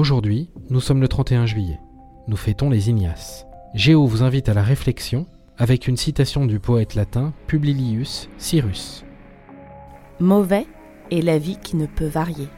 Aujourd'hui, nous sommes le 31 juillet. Nous fêtons les Ignaces. Géo vous invite à la réflexion avec une citation du poète latin Publilius Cyrus. Mauvais est la vie qui ne peut varier.